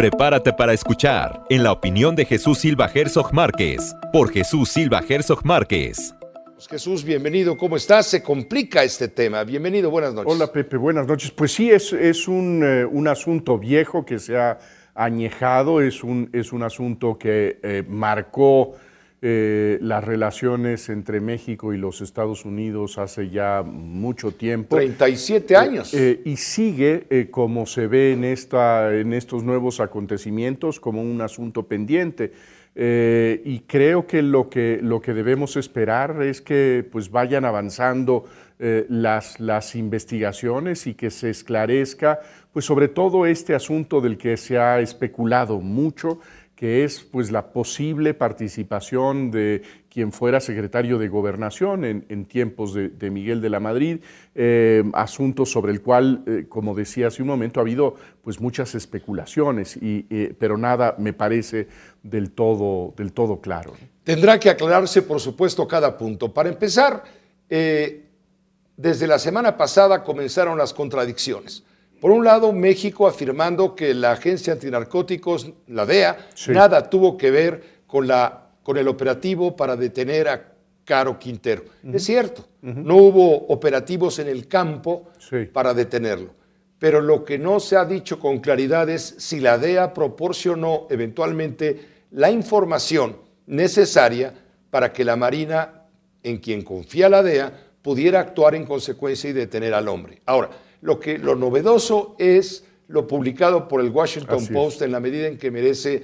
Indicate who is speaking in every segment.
Speaker 1: Prepárate para escuchar en la opinión de Jesús Silva Herzog Márquez, por Jesús Silva Herzog Márquez.
Speaker 2: Pues Jesús, bienvenido. ¿Cómo estás? Se complica este tema. Bienvenido, buenas noches.
Speaker 3: Hola Pepe, buenas noches. Pues sí, es, es un, eh, un asunto viejo que se ha añejado, es un, es un asunto que eh, marcó eh, las relaciones entre México y los Estados Unidos hace ya mucho tiempo.
Speaker 2: 37 años.
Speaker 3: Eh, y sigue, eh, como se ve en, esta, en estos nuevos acontecimientos, como un asunto pendiente. Eh, y creo que lo, que lo que debemos esperar es que pues, vayan avanzando eh, las, las investigaciones y que se esclarezca, pues sobre todo este asunto del que se ha especulado mucho, que es pues la posible participación de quien fuera secretario de Gobernación en, tiempos de, Miguel de la Madrid, eh, asunto sobre el cual, eh, como decía hace un momento, ha habido pues muchas especulaciones, y, eh, pero nada me parece del todo, del todo claro.
Speaker 2: Tendrá que aclararse, por supuesto, cada punto. Para empezar, desde la semana pasada comenzaron las contradicciones. Por un lado, México afirmando que la Agencia Antinarcóticos, la DEA,
Speaker 3: Sí.
Speaker 2: nada tuvo que ver con, la, con el operativo para detener a Caro Quintero. Es cierto, no hubo operativos en el campo
Speaker 3: Sí.
Speaker 2: para detenerlo. Pero lo que no se ha dicho con claridad es si la DEA proporcionó eventualmente la información necesaria para que la Marina, en quien confía la DEA, pudiera actuar en consecuencia y detener al hombre. Ahora, lo, que, lo novedoso es lo publicado por el Washington
Speaker 3: Así es.
Speaker 2: Post en la medida en que merece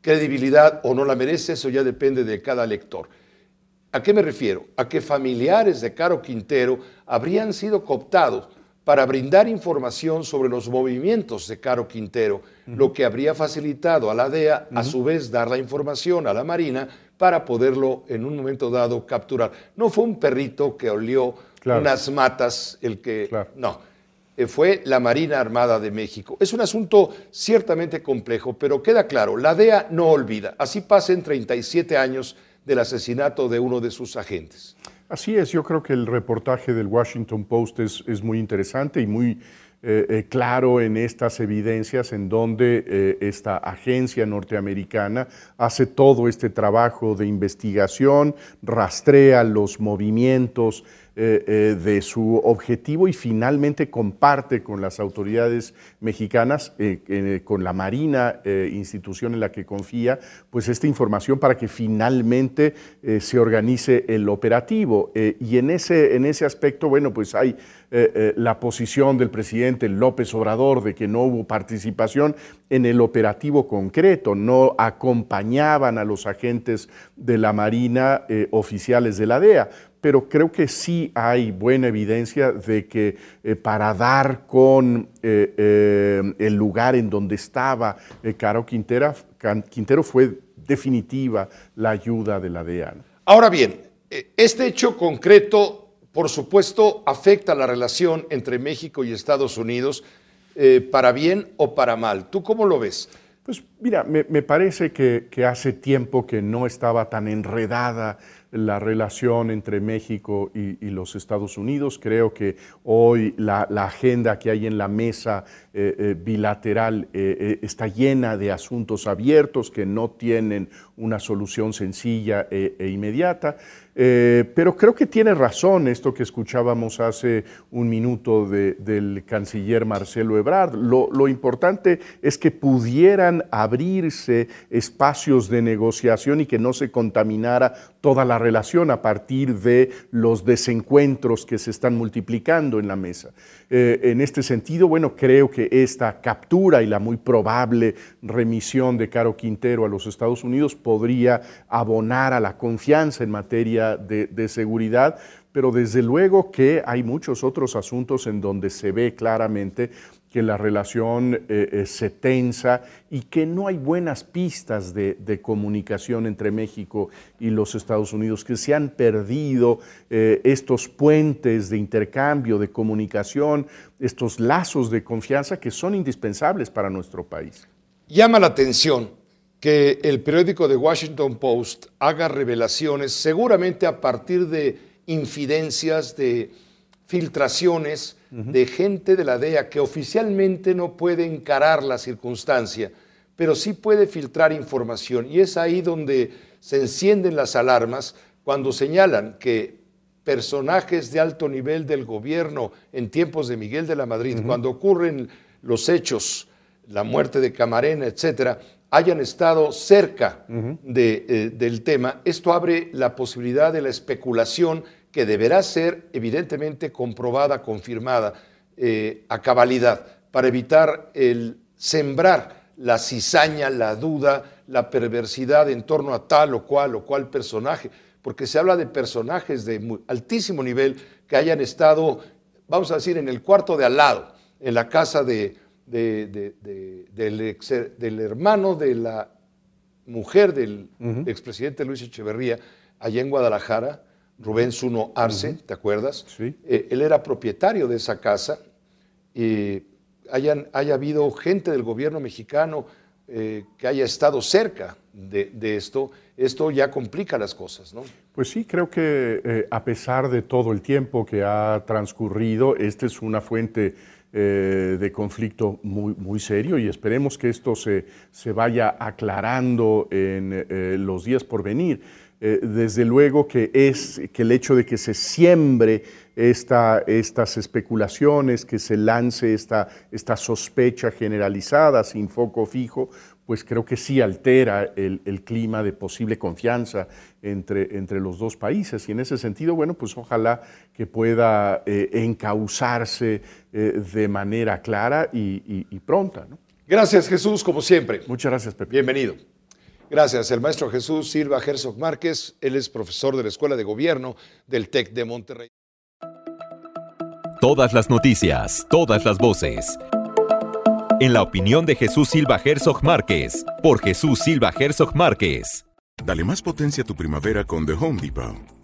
Speaker 2: credibilidad o no la merece, eso ya depende de cada lector. ¿A qué me refiero? A que familiares de Caro Quintero habrían sido cooptados para brindar información sobre los movimientos de Caro Quintero, lo que habría facilitado a la DEA, a su vez, dar la información a la Marina para poderlo en un momento dado capturar. No fue un perrito que olió
Speaker 3: Claro.
Speaker 2: unas matas el que...
Speaker 3: Claro.
Speaker 2: No, eh, fue la Marina Armada de México. Es un asunto ciertamente complejo, pero queda claro, la DEA no olvida. Así pasen 37 años del asesinato de uno de sus agentes.
Speaker 3: Así es, yo creo que el reportaje del Washington Post es, es muy interesante y muy eh, eh, claro en estas evidencias en donde eh, esta agencia norteamericana hace todo este trabajo de investigación, rastrea los movimientos eh, eh, de su objetivo y finalmente comparte con las autoridades mexicanas, eh, con la Marina, institución en la que confía, pues esta información para que finalmente se organice el operativo. Y en ese, en ese aspecto, bueno, pues hay la posición del presidente López Obrador de que no hubo participación en el operativo concreto, no acompañaban a los agentes de la Marina oficiales de la DEA pero creo que sí hay buena evidencia de que eh, para dar con eh, eh, el lugar en donde estaba Caro Quintera, Quintero fue definitiva la ayuda de la DEA.
Speaker 2: Ahora bien, este hecho concreto, por supuesto, afecta la relación entre México y Estados Unidos, para bien o para mal. ¿Tú cómo lo ves?
Speaker 3: Pues Mira, me, me parece que, que, hace tiempo que no estaba tan enredada la relación entre México y, los Estados Unidos. Creo que hoy la, agenda que hay en la mesa eh, eh, bilateral eh, está llena de asuntos abiertos que no tienen una solución sencilla e, inmediata. pero creo que tiene razón esto que escuchábamos hace un minuto de, del canciller Marcelo Ebrard. Lo, lo importante es que pudieran abrirse espacios de negociación y que no se contaminara toda la relación a partir de los desencuentros que se están multiplicando en la mesa. Eh, en este sentido, bueno, creo que esta captura y la muy probable remisión de Caro Quintero a los Estados Unidos podría abonar a la confianza en materia de, de seguridad, pero desde luego que hay muchos otros asuntos en donde se ve claramente que la relación eh, eh, se tensa y que no hay buenas pistas de, comunicación entre México y los Estados Unidos, que se han perdido eh, estos puentes de intercambio, de comunicación, estos lazos de confianza que son indispensables para nuestro país.
Speaker 2: Llama la atención que el periódico The Washington Post haga revelaciones, seguramente a partir de infidencias, de filtraciones uh -huh. de gente de la DEA que oficialmente no puede encarar la circunstancia, pero sí puede filtrar información. Y es ahí donde se encienden las alarmas cuando señalan que personajes de alto nivel del gobierno en tiempos de Miguel de la Madrid, uh -huh. cuando ocurren los hechos, la muerte de Camarena, etcétera, hayan estado cerca uh -huh. de, eh, del tema, esto abre la posibilidad de la especulación que deberá ser evidentemente comprobada, confirmada eh, a cabalidad, para evitar el sembrar la cizaña, la duda, la perversidad en torno a tal o cual o cual personaje, porque se habla de personajes de muy, altísimo nivel que hayan estado, vamos a decir, en el cuarto de al lado, en la casa de, de, de, del, ex, del, hermano de la mujer del uh -huh. expresidente Luis Echeverría, allá en Guadalajara, Rubén Zuno Arce, uh -huh. ¿te acuerdas?
Speaker 3: Sí.
Speaker 2: Eh, él era propietario de esa casa y hayan, haya habido gente del gobierno mexicano eh, que haya estado cerca de, de, esto, esto ya complica las cosas, ¿no?
Speaker 3: Pues sí, creo que eh, a pesar de todo el tiempo que ha transcurrido, esta es una fuente eh, de conflicto muy, muy serio y esperemos que esto se, se vaya aclarando en eh, los días por venir. Eh, desde luego que es que el hecho de que se siembre esta, estas especulaciones, que se lance esta, esta sospecha generalizada sin foco fijo, pues creo que sí altera el, el, clima de posible confianza entre, entre los dos países. Y en ese sentido, bueno, pues ojalá que pueda eh, encauzarse eh, de manera clara y, y, y pronta. ¿no?
Speaker 2: Gracias, Jesús, como siempre.
Speaker 3: Muchas gracias, Pepe.
Speaker 2: Bienvenido. Gracias, el maestro Jesús Silva Herzog Márquez. Él es profesor de la Escuela de Gobierno del TEC de Monterrey.
Speaker 1: Todas las noticias, todas las voces. En la opinión de Jesús Silva Herzog Márquez, por Jesús Silva Herzog Márquez.
Speaker 4: Dale más potencia a tu primavera con The Home Depot.